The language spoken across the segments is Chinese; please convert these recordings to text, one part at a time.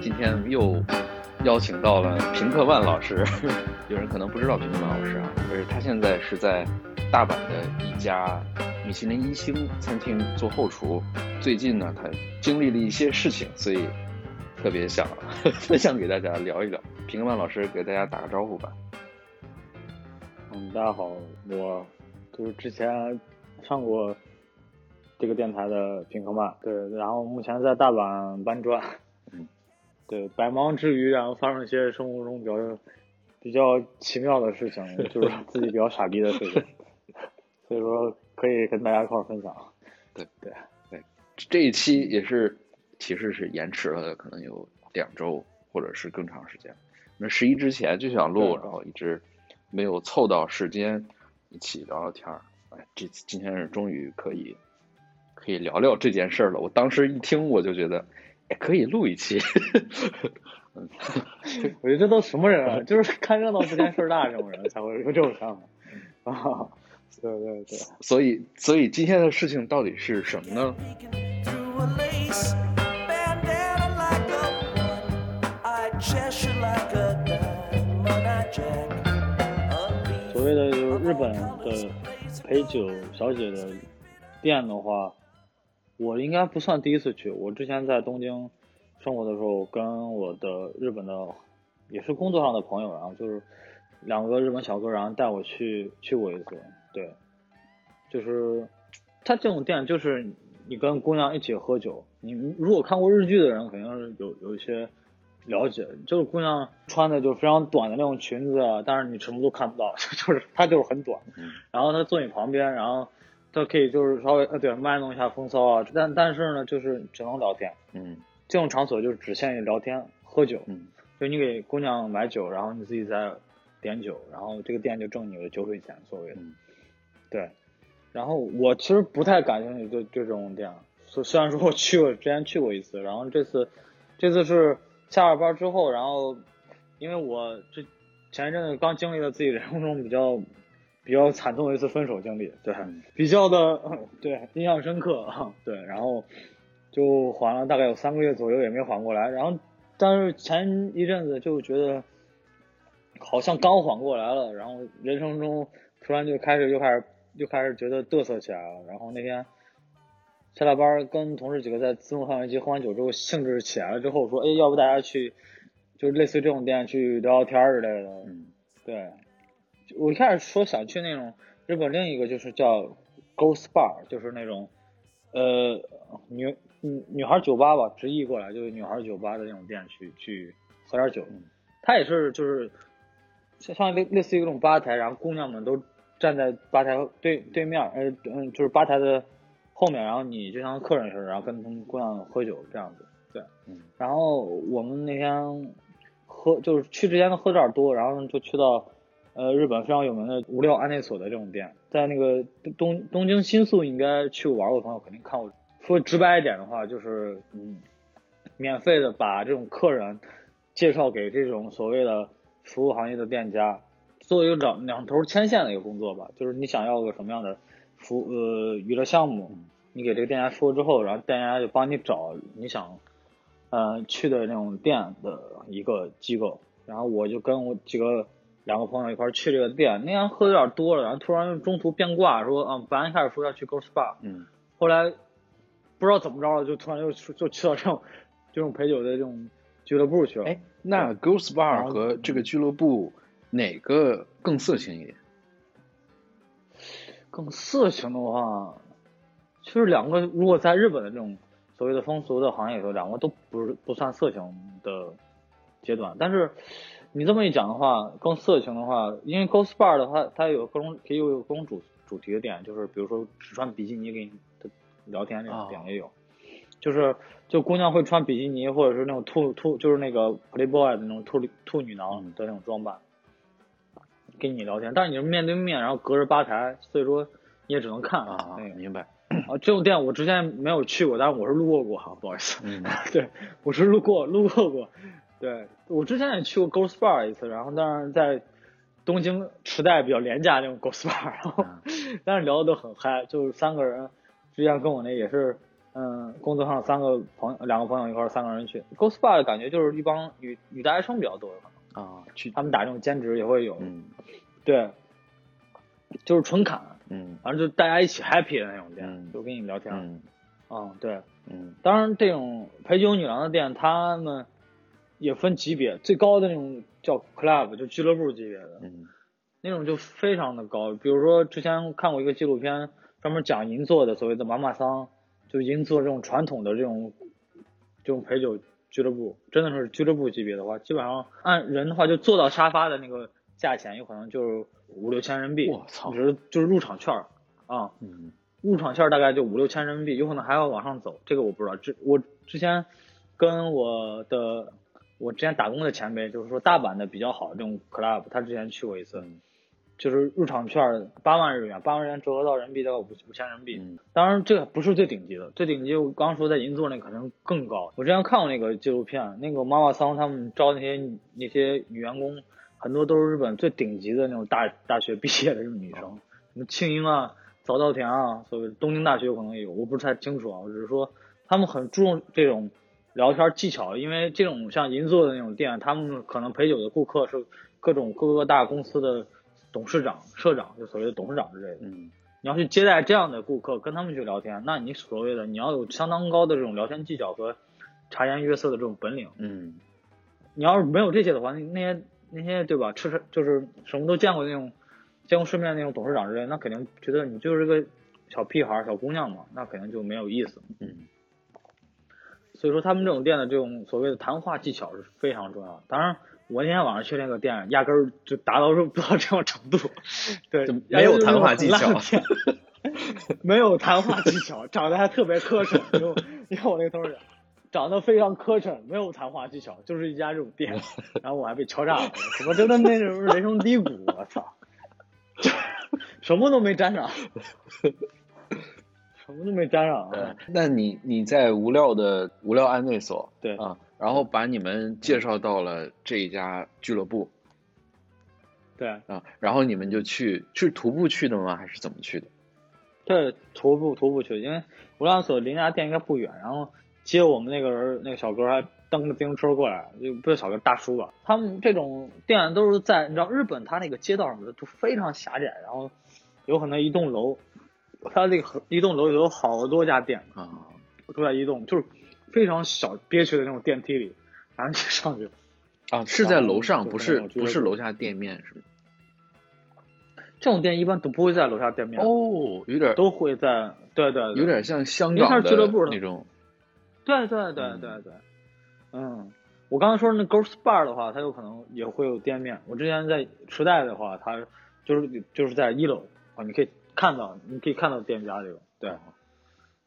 今天又邀请到了平克万老师，有人可能不知道平克万老师啊，就是他现在是在大阪的一家米其林一星餐厅做后厨。最近呢，他经历了一些事情，所以特别想 分享给大家聊一聊。平克万老师给大家打个招呼吧。嗯，大家好，我就是之前上过这个电台的平克曼，对，然后目前在大阪搬砖，嗯，对，百忙之余，然后发生一些生活中比较比较奇妙的事情，就是自己比较傻逼的事情，所以说可以跟大家一块儿分享。对对对，这一期也是其实是延迟了，可能有两周或者是更长时间。那十一之前就想录，然后一直没有凑到时间一起聊聊天儿。哎，这次今天是终于可以可以聊聊这件事儿了。我当时一听我就觉得，哎，可以录一期。嗯，我觉得这都什么人啊？就是看热闹不嫌事儿大这种人才会有这种想法啊。对对对，所以所以今天的事情到底是什么呢？所谓的就是日本的陪酒小姐的店的话，我应该不算第一次去。我之前在东京生活的时候，跟我的日本的也是工作上的朋友，然后就是两个日本小哥，然后带我去去过一次。对，就是他这种店，就是你跟姑娘一起喝酒。你如果看过日剧的人，肯定是有有一些了解，就是姑娘穿的就非常短的那种裙子啊，但是你什么都看不到，就是她就是很短，嗯。然后她坐你旁边，然后她可以就是稍微呃对卖弄一下风骚啊，但但是呢就是只能聊天，嗯。这种场所就是只限于聊天喝酒，嗯。就你给姑娘买酒，然后你自己再点酒，然后这个店就挣你的酒水钱，所谓的，嗯。对。然后我其实不太感兴趣这这种店，虽虽然说我去过，之前去过一次，然后这次这次是下了班之后，然后因为我这前一阵子刚经历了自己人生中比较比较惨痛的一次分手经历，对，嗯比较的对印象深刻，对，然后就缓了大概有三个月左右也没缓过来，然后但是前一阵子就觉得好像刚缓过来了，然后人生中突然就开始又开始又开始觉得嘚瑟起来了，然后那天下了班跟同事几个在自动贩卖机喝完酒之后兴致起来了之后说，哎，要不大家去就是类似于这种店去聊聊天之类的，嗯对，我一开始说想去那种日本另一个就是叫 Ghost Bar，就是那种呃女女女孩酒吧吧，直译过来就是女孩酒吧的那种店去去喝点酒。嗯它也是就是像像类类似于一种吧台，然后姑娘们都站在吧台对对面，呃嗯就是吧台的后面，然后你就像客人似的，然后跟他们姑娘喝酒这样子。对，嗯然后我们那天喝就是去之前都喝点儿多，然后就去到呃日本非常有名的无料安内所的这种店，在那个东东京新宿应该去过玩过的朋友肯定看过。说直白一点的话，就是嗯，免费的把这种客人介绍给这种所谓的服务行业的店家，做一个两两头牵线的一个工作吧。就是你想要个什么样的服呃娱乐项目，你给这个店家说之后，然后店家就帮你找你想呃去的那种店的一个机构。然后我就跟我几个两个朋友一块去这个店，那天喝的有点多了，然后突然中途变卦，说嗯，本来一开始说要去 Ghost Bar，嗯后来不知道怎么着了，就突然就就去到这种这种陪酒的这种俱乐部去了。哎，那 Bar 然后和这个俱乐部哪个更色情一点？更色情的话，其实两个如果在日本的这种所谓的风俗的行业里头，两个都不是不算色情的阶段。但是你这么一讲的话，更色情的话，因为 Ghost Bar 的话，它有各种可以有各种主主题的点，就是比如说只穿比基尼给你的聊天那种点也有，就是就姑娘会穿比基尼或者是那种兔兔，就是那个 Playboy 的那种兔兔女郎的那种装扮。跟你聊天，但是你是面对面，然后隔着吧台，所以说你也只能看啊，那个。明白。啊，这种店我之前没有去过，但是我是路过过哈，不好意思。嗯 对，我是路过路过过。对我之前也去过 Ghost Bar 一次，然后但是在东京池袋比较廉价那种 Ghost Bar，然后、但是聊的都很嗨，就是三个人，之前跟我那也是，嗯，工作上三个朋友，两个朋友一块儿三个人去 Ghost Bar 的感觉就是一帮女女大学生比较多，啊，去他们打这种兼职也会有，嗯对，就是纯侃，嗯反正就大家一起 happy 的那种店，嗯就跟你聊天，嗯嗯，对。嗯当然，这种陪酒女郎的店，他们也分级别，最高的那种叫 club，就俱乐部级别的，嗯那种就非常的高。比如说之前看过一个纪录片，专门讲银座的所谓的妈妈桑，就银座这种传统的这种这种陪酒俱乐部，真的是俱乐部级别的话，基本上按人的话，就坐到沙发的那个价钱，有可能就是五六千人民币，我操只是就是入场券啊。嗯入场券大概就五六千人民币，有可能还要往上走，这个我不知道。之我之前跟我的我之前打工的前辈，就是说大阪的比较好的这种 club，他之前去过一次，嗯就是入场券八万日元，八万日元折合到人民币大概五五千人民币。嗯当然这个不是最顶级的，最顶级我刚刚说在银座那可能更高。我之前看过那个纪录片，那个妈妈桑他们招那些那些女员工，很多都是日本最顶级的那种大大学毕业的这种女生，什么庆英啊、早稻田啊，所谓东京大学可能也有，我不是太清楚啊。我只是说他们很注重这种聊天技巧，因为这种像银座的那种店，他们可能陪酒的顾客是各种各个大公司的董事长、社长，就所谓的董事长之类的。嗯你要去接待这样的顾客，跟他们去聊天，那你所谓的你要有相当高的这种聊天技巧和察言悦色的这种本领。嗯你要是没有这些的话，那那些那些对吧，吃吃就是什么都见过那种见过世面的那种董事长之类，那肯定觉得你就是个小屁孩、小姑娘嘛，那肯定就没有意思。嗯所以说他们这种店的这种所谓的谈话技巧是非常重要的。当然，我那天晚上去那个店，压根儿就达到不到这种程度，对，没有谈话技巧没有谈话技巧，长得还特别磕碜。因为因为我那个同事长得非常磕碜，没有谈话技巧，就是一家这种店。然后我还被敲诈了，什么真的那种人生低谷，我操，什么都没沾上，什么都没沾上啊。那你你在无料的无料安内所对啊，然后把你们介绍到了这一家俱乐部对啊，然后你们就去是徒步去的吗？还是怎么去的？对，徒步徒步去，因为无量所离那家店应该不远，然后接我们那个人那个小哥还蹬着自行车过来，就不是小哥大叔吧？他们这种店都是在你知道日本，它那个街道什么的都非常狭窄，然后有可能一栋楼，它那个一栋楼有好多家店啊，都在一栋，就是非常小憋屈的那种电梯里，然后你上去。啊，是在楼上，不是不是楼下店面是吗？这种店一般都不会在楼下店面，哦，有点都会在对对对有点像香因为它港的俱乐部那种，对对对嗯对对，嗯，我刚才说那 Ghost Bar 的话，它有可能也会有店面。我之前在时代的话，它就是就是在一楼啊，你可以看到，你可以看到店家这个。对，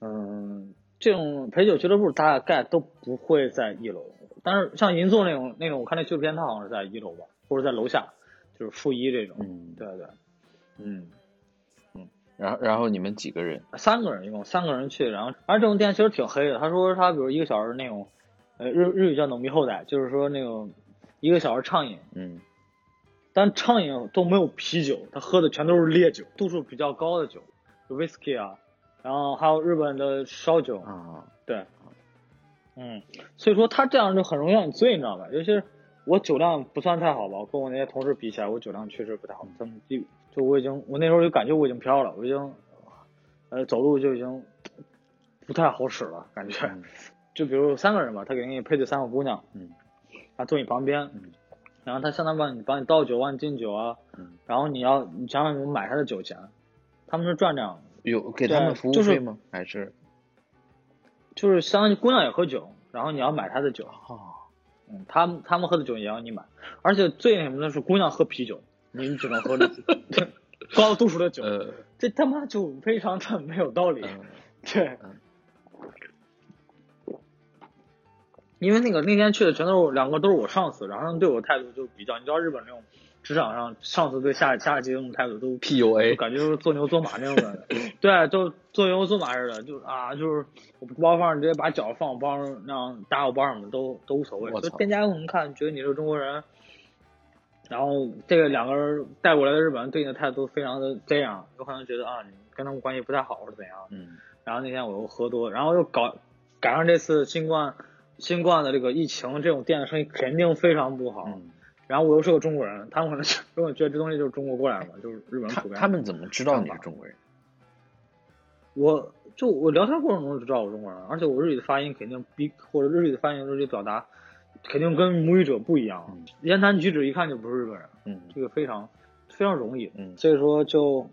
嗯，这种陪酒俱乐部大概都不会在一楼，但是像银座那种那种，我看那纪录片，它好像是在一楼吧，或者在楼下，就是负一这种。嗯，对对，嗯嗯。然后然后你们几个人？三个人，一共三个人去，然后而这种店其实挺黑的。他说他比如一个小时那种，呃日日语叫“浓密后代”，就是说那种一个小时畅饮，嗯但畅饮都没有啤酒，他喝的全都是烈酒，度数比较高的酒，就 whisky 啊，然后还有日本的烧酒，啊，对，嗯，所以说他这样就很容易让你醉，你知道吧？尤其是我酒量不算太好吧，跟我那些同事比起来，我酒量确实不太好。他们就就我已经，我那时候就感觉我已经飘了，我已经，呃，走路就已经不太好使了，感觉。嗯就比如三个人吧，他给你配对三个姑娘，嗯，他坐你旁边，嗯然后他相当于帮你帮你倒酒、帮你敬酒啊，嗯，然后你要你想想怎么买他的酒钱，他们是赚这样的，有给他们服务就是费吗？还是就是相当于姑娘也喝酒，然后你要买她的酒，哦，嗯，他们他们喝的酒也要你买，而且最那什么的是姑娘喝啤酒，你只能喝这 高度数的酒，呃，这他妈就非常的没有道理。嗯对嗯，因为那个那天去的全都是两个都是我上司，然后他们对我态度就比较，你知道日本那种职场上上司对下下级这种态度都 PUA，感觉就是做牛做马那种的，对，就做牛做马似的，就是啊，就是我包上直接把脚放我包上，那样搭我包上的都都无所谓。我操店家可能看觉得你是中国人，然后这个两个人带过来的日本人对你的态度非常的这样，有可能觉得啊你跟他们关系不太好或者怎样。嗯然后那天我又喝多，然后又搞赶上这次新冠新冠的这个疫情，这种店的生意肯定非常不好。嗯，然后我又是个中国人，他们可能是如果觉得这东西就是中国过来的嘛，就是日本人他普遍。他们怎么知道你是中国人？我就我聊天过程中就知道我是中国人，而且我日语的发音肯定比或者日语的发音日语表达肯定跟母语者不一样，嗯言谈举止一看就不是日本人，嗯这个非常非常容易。嗯所以说就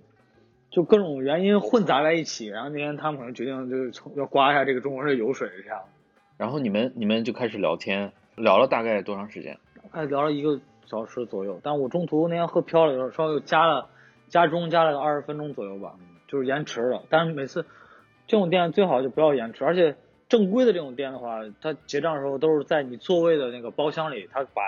就各种原因混杂在一起，然后那天他们可能决定就是从要刮一下这个中国人的油水这样，然后你们你们就开始聊天，聊了大概多长时间？大概聊了一个小时左右，但我中途那天喝飘了，稍微又加了加钟加了个二十分钟左右吧，就是延迟了。但是每次这种店最好就不要延迟，而且正规的这种店的话，它结账的时候都是在你座位的那个包厢里，他把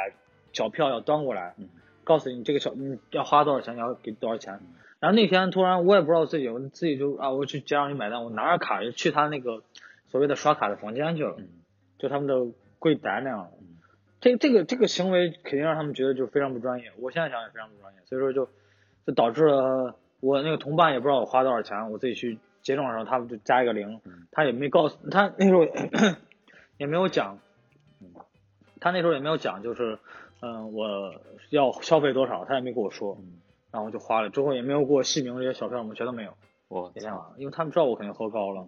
小票要端过来，嗯告诉你这个小你要花多少钱，你要给多少钱。然后那天突然我也不知道自己，我自己就啊，我去结账去买单，我拿着卡就去他那个所谓的刷卡的房间去了，嗯就他们的柜台那样这这个这个行为肯定让他们觉得就非常不专业，我现在想也非常不专业，所以说就就导致了我那个同伴也不知道我花多少钱，我自己去结账的时候，他们就加一个零嗯，他也没告诉他那时候也 没有讲，他那时候也没有讲，就是嗯、我要消费多少，他也没跟我说，嗯，然后就花了，之后也没有给我细明这些小票，我们全都没有，我那天晚上，因为他们知道我肯定喝高了，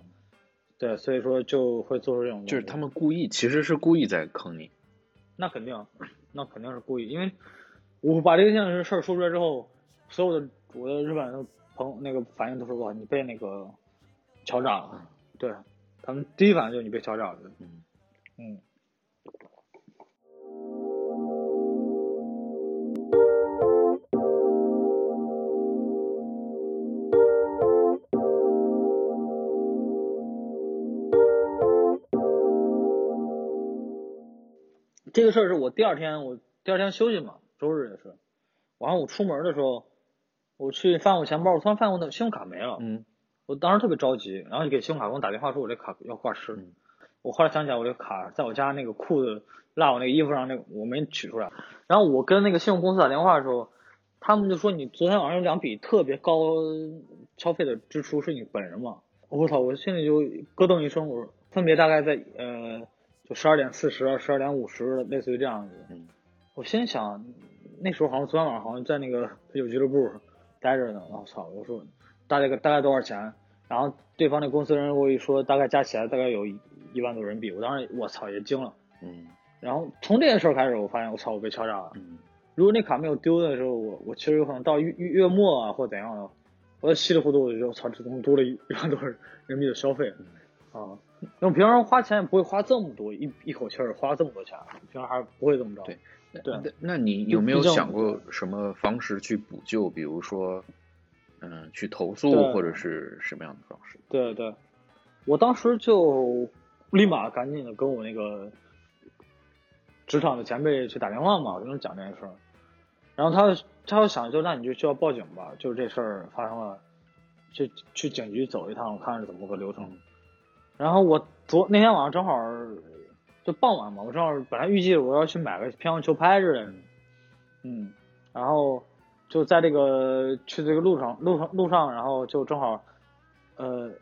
对，所以说就会做出这种，就是他们故意，其实是故意在坑你。那肯定，那肯定是故意，因为我把这件事儿说出来之后，所有的我的日本朋友那个反应都是哇，你被那个敲诈了，对他们第一反应就是你被敲诈了，嗯。嗯。这个事儿是我第二天，我第二天休息嘛，周日也是。晚上，我出门的时候，我去翻我钱包，我突然发现我的信用卡没了。嗯我当时特别着急，然后就给信用卡给我打电话说，我这卡要挂失。嗯我后来想起来，我这卡在我家那个裤子落我那个衣服上，那个我没取出来。然后我跟那个信用公司打电话的时候，他们就说你昨天晚上有两笔特别高消费的支出是你本人吗？我操！我心里就咯噔一声，我说分别大概在呃，就十二点四十、十二点五十，类似于这样子。嗯我心想，那时候好像昨天晚上好像在那个啤酒俱乐部待着呢。我操！我说大概大概多少钱？然后对方那公司人给我一说，大概加起来大概有一一万多人民币。我当时我操也惊了。嗯然后从这件事儿开始，我发现我操我被敲诈了。嗯如果那卡没有丢的时候，我我其实有可能到月月月末啊或怎样的，我就稀里糊涂我就觉得我操这怎么多了一一万多人民币的消费啊？那我平常花钱也不会花这么多，一一口气儿花这么多钱，平常还是不会这么着。对对那那你有没有想过什么方式去补救？比如说，嗯，去投诉或者是什么样的方式？对对，我当时就立马赶紧的跟我那个职场的前辈去打电话嘛，我跟他讲这件事儿，然后他他要想就那你就需要报警吧，就是这事儿发生了，去去警局走一趟，看是怎么个流程。然后我昨那天晚上正好就傍晚嘛，我正好本来预计我要去买个乒乓球拍之类的，嗯，然后就在这个去这个路上路上路上，然后就正好呃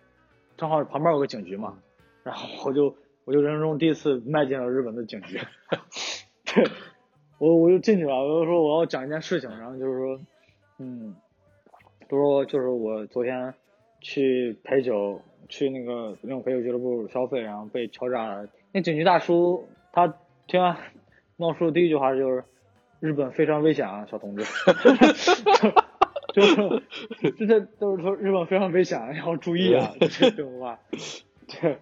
正好旁边有个警局嘛，然后我就我就人生中第一次迈进了日本的警局，对，我我就进去了，我就说我要讲一件事情，然后就是说，嗯，就说就是我昨天去陪酒，去那个那种陪酒俱乐部消费，然后被敲诈了。那警局大叔他听完冒出的第一句话就是：“日本非常危险啊，小同志。就”就是这些都是说日本非常危险，要注意啊，这种话。对，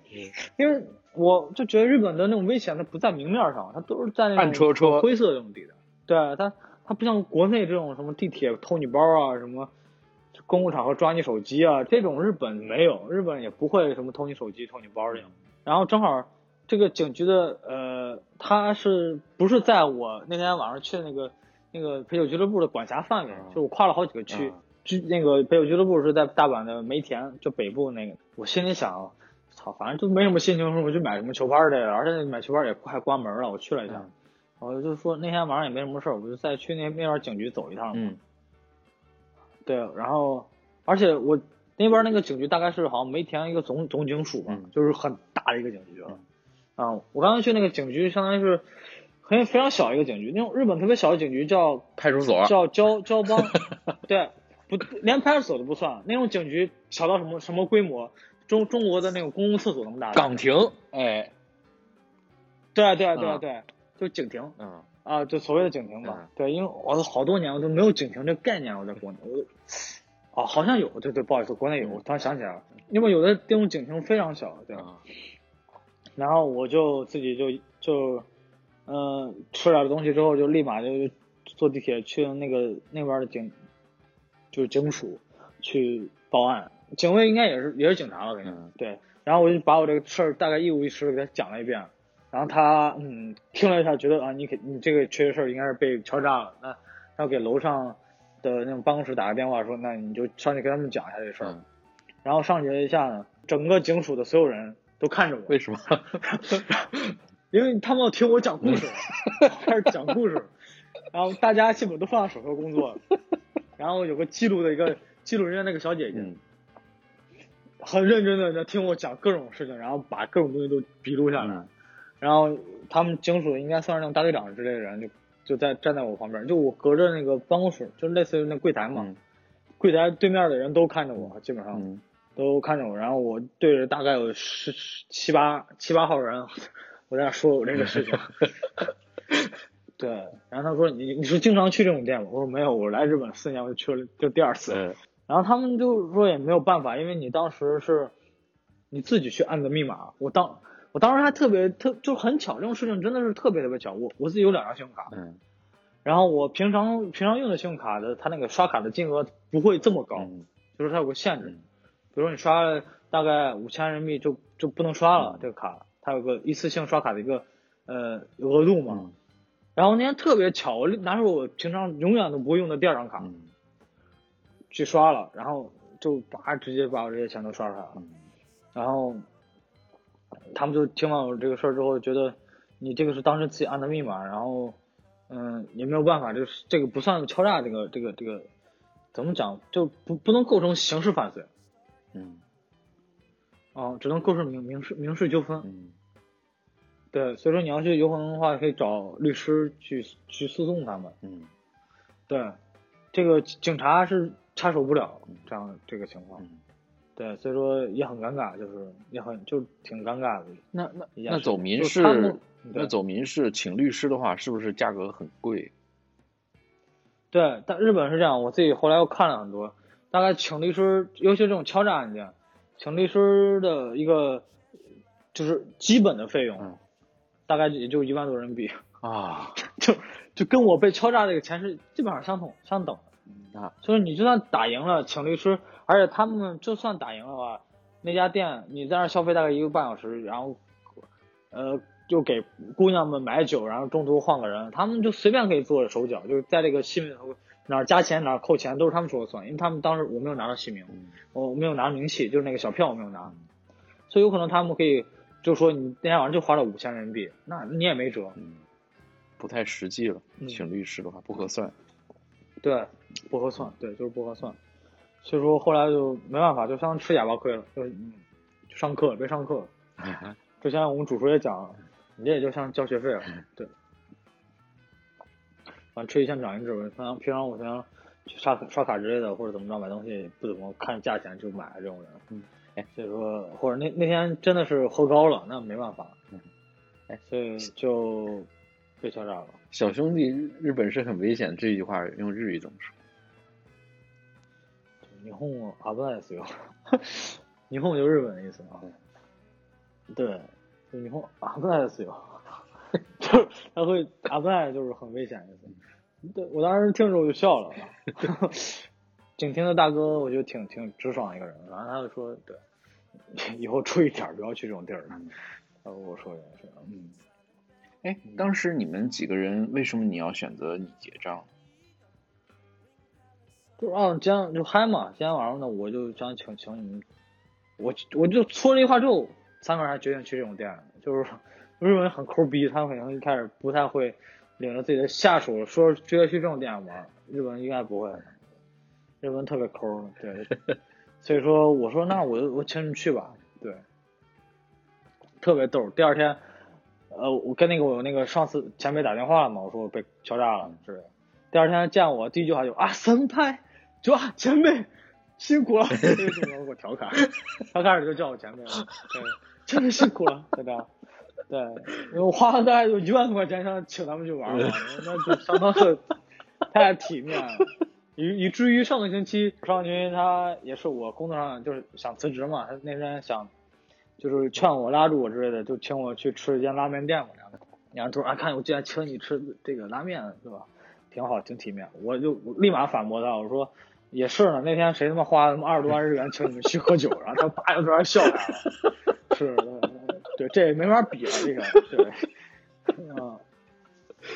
因为我就觉得日本的那种危险，它不在明面上，它都是在那种暗戳戳灰色这种地带。对，它它不像国内这种什么地铁偷你包啊，什么公共场合抓你手机啊，这种日本没有，日本也不会什么偷你手机、偷你包这样。然后正好这个警局的呃，他是不是在我那天晚上去的那个那个陪酒俱乐部的管辖范围，嗯就我跨了好几个区。嗯那个陪酒俱乐部是在大阪的梅田，就北部那个。我心里想，操，反正就没什么心情说我去买什么球拍的，而且买球拍也快关门了。我去了一下，嗯我就说那天晚上也没什么事儿，我就再去那那边警局走一趟嘛。嗯对，然后而且我那边那个警局大概是好像梅田一个总总警署吧，嗯就是很大的一个警局了。啊，我刚才去那个警局，相当于是很非常小一个警局，那种日本特别小的警局叫派出所叫交交 帮，对，不连派出所都不算，那种警局小到什么什么规模？中中国的那种公共厕所那么大。岗亭，哎，对对对嗯对，就警亭嗯啊，就所谓的警亭吧。嗯对，因为我都好多年我都没有警亭这个概念，我在国内，我都哦好像有，对对，不好意思，国内有，我突然想起来了，因为有的这种警亭非常小，对。啊然后我就自己就就，嗯、吃点东西之后就立马就坐地铁去那个那边的警，就是警署去报案。警卫应该也是也是警察了，肯定、嗯对。然后我就把我这个事儿大概一五一十的给他讲了一遍，然后他嗯听了一下，觉得啊你肯你这个确实事儿应该是被敲诈了，那然后给楼上的那种办公室打个电话说，那你就上去跟他们讲一下这事儿。嗯，然后上去一下呢，整个警署的所有人都看着我，为什么？因为他们要听我讲故事，开始讲故事，然后大家基本都放下手头工作了，然后有个记录的一个记录人员那个小姐姐，嗯很认真的在听我讲各种事情，然后把各种东西都笔录下来，嗯然后他们警署应该算是那种大队长之类的人，就就在站在我旁边，就我隔着那个办公室，就类似于那柜台嘛，嗯柜台对面的人都看着我，基本上。嗯都看着我，然后我对着大概有十十七八七八号人，我在那说我这个事情。对，然后他说你你是经常去这种店吗？我说没有，我来日本四年我就去了就第二次。呃然后他们就说也没有办法，因为你当时是你自己去按的密码。我当我当时还特别特就很巧，这种事情真的是特别特别巧。我我自己有两张信用卡，嗯然后我平常平常用的信用卡的，它那个刷卡的金额不会这么高，嗯就是它有个限制。嗯比如说你刷了大概五千人民币就就不能刷了，嗯这个卡它有个一次性刷卡的一个呃额度嘛。嗯然后那天特别巧，我拿出我平常永远都不会用的第二张卡、嗯去刷了，然后就叭直接把我这些钱都刷出来了。嗯然后他们就听完我这个事儿之后，觉得你这个是当时自己按的密码，然后嗯也没有办法，这个是这个不算敲诈，这个这个这个怎么讲就不不能构成刑事犯罪。嗯啊，只能构成民民事民事纠纷。嗯对，所以说你要去游魂的话，可以找律师去去诉讼他们。嗯对，这个警察是插手不了这样这个情况。嗯，对，所以说也很尴尬，就是也很就挺尴尬的。那那那走民事，那走民事请律师的话，是不是价格很贵？对，但日本是这样，我自己后来又看了很多，大概请律师，尤其这种敲诈案件，请律师的一个就是基本的费用，嗯大概也就一万多人民币。啊 就就跟我被敲诈这个钱是基本上相同相等的。啊所以你就算打赢了，请律师，而且他们就算打赢的话，那家店你在那儿消费大概一个半小时，然后，呃，就给姑娘们买酒，然后中途换个人，他们就随便可以做手脚，就是在这个戏里头哪儿加钱哪儿扣钱都是他们说了算，因为他们当时我没有拿到戏名，嗯我没有拿名气，就是那个小票我没有拿，所以有可能他们可以就说你那天晚上就花了五千人民币，那你也没辙，嗯，不太实际了，嗯请律师的话不合算。对，不合算，对，就是不合算。所以说后来就没办法，就相当于吃哑巴亏了，就是上课别上课。之前我们主厨也讲了，你这也就像交学费了，对。反正吃一堑长一智吧，平常平常我平常去刷刷卡之类的，或者怎么着买东西不怎么看价钱就买这种人，嗯，哎，所以说或者那那天真的是喝高了，那没办法，嗯，哎，所以就被敲诈了。小兄弟，日本是很危险，这句话用日语怎么说？日本危ないですよ。日本就日本的意思嘛。对，就日本危ないですよ。就是他会危ない就是很危险的意思。对我当时听着我就笑了。景亭的大哥我觉得挺挺直爽一个人，然后他就说，对，以后注意点儿，不要去这种地儿。然后我说也是，嗯，哎，当时你们几个人为什么你要选择你结账？ 就是啊，今天就嗨嘛，今天晚上呢，我就想请请你们，我我就说了一句话之后，三个人还决定去这种店，就是日本人很抠逼，他们可能一开始不太会领着自己的下属说直接去这种店玩，日本人应该不会，日本人特别抠，对，所以说我说那我我请你们去吧，对，特别逗。第二天，呃，我跟那个我那个上司前辈打电话了嘛，我说我被敲诈了之类的。第二天见我第一句话就啊，神派，就啊前辈辛苦了，给我调侃，他开始就叫我前辈了，对，真的辛苦了，真的。对，因为我花了大概有一万多块钱想请他们去玩嘛，那就相当的太体面了，以以至于上个星期邵军他也是我工作上就是想辞职嘛，他那天想就是劝我拉住我之类的，就请我去吃一间拉面店嘛，然后然后他说啊，看我既然请你吃这个拉面是吧，挺好，挺体面，我就立马反驳他，我说也是呢，那天谁他妈花他妈二十多万日元请你们去喝酒，然后他叭就突然笑起来了，是，对，这也没法比了，这个对，嗯，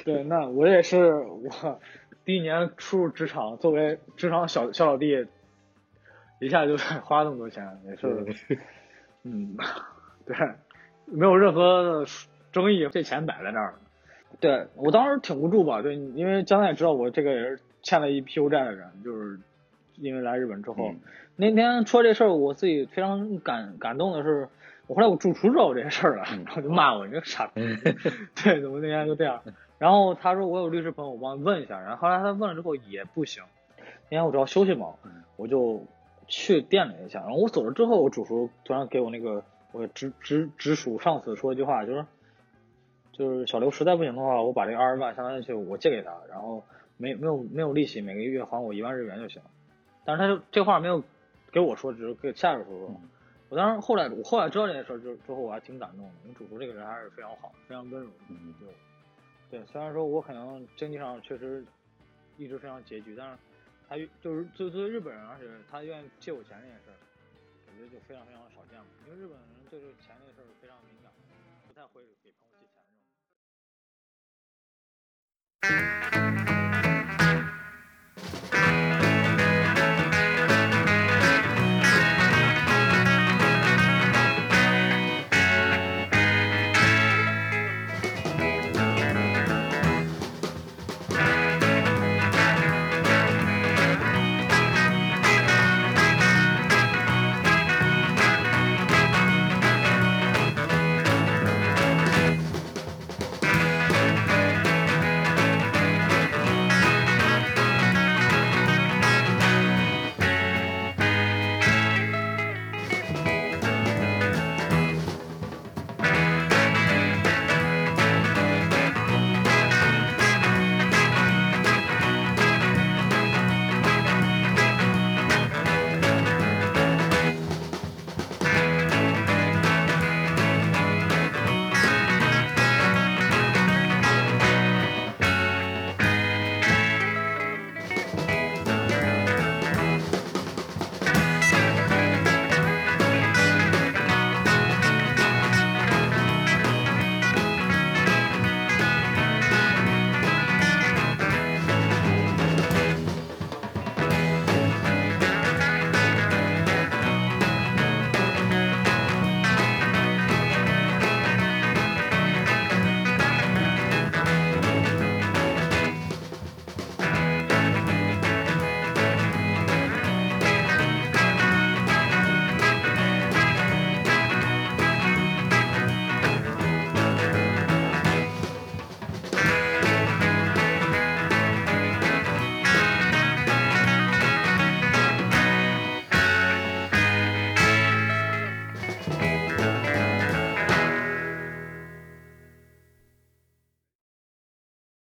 对，那我也是我第一年初入职场，作为职场小小老弟，一下就花那么多钱，也是，嗯，对，没有任何的争议，这钱摆在那儿。对我当时挺无助吧，对，因为江南也知道我这个也是欠了一屁股债的人，就是因为来日本之后，嗯那天说这事儿，我自己非常感感动的是，我后来我主厨知道我这事儿了，然后就骂我你这个傻逼，对，怎么那天就这样。然后他说我有律师朋友，我帮你问一下。然后后来他问了之后也不行，那天我主要休息嘛，我就去店里一下。然后我走了之后，我主厨突然给我那个我直直直属上司说一句话，就是就是小刘实在不行的话，我把这个二十万相当于就我借给他，然后没没有没有利息，每个月还我一万日元就行。但是他就这话没有给我说，只是给下属说说。我当时后来我后来知道这件事儿之之后，我还挺感动的，因为主厨这个人还是非常好，非常温柔。嗯对，对，虽然说我可能经济上确实一直非常拮据，但是他就是作作为日本人，而且他愿意借我钱这件事儿，我觉得就非常非常少见了。因为日本人对这个钱这个事儿非常敏感，不太会给朋友借钱这种。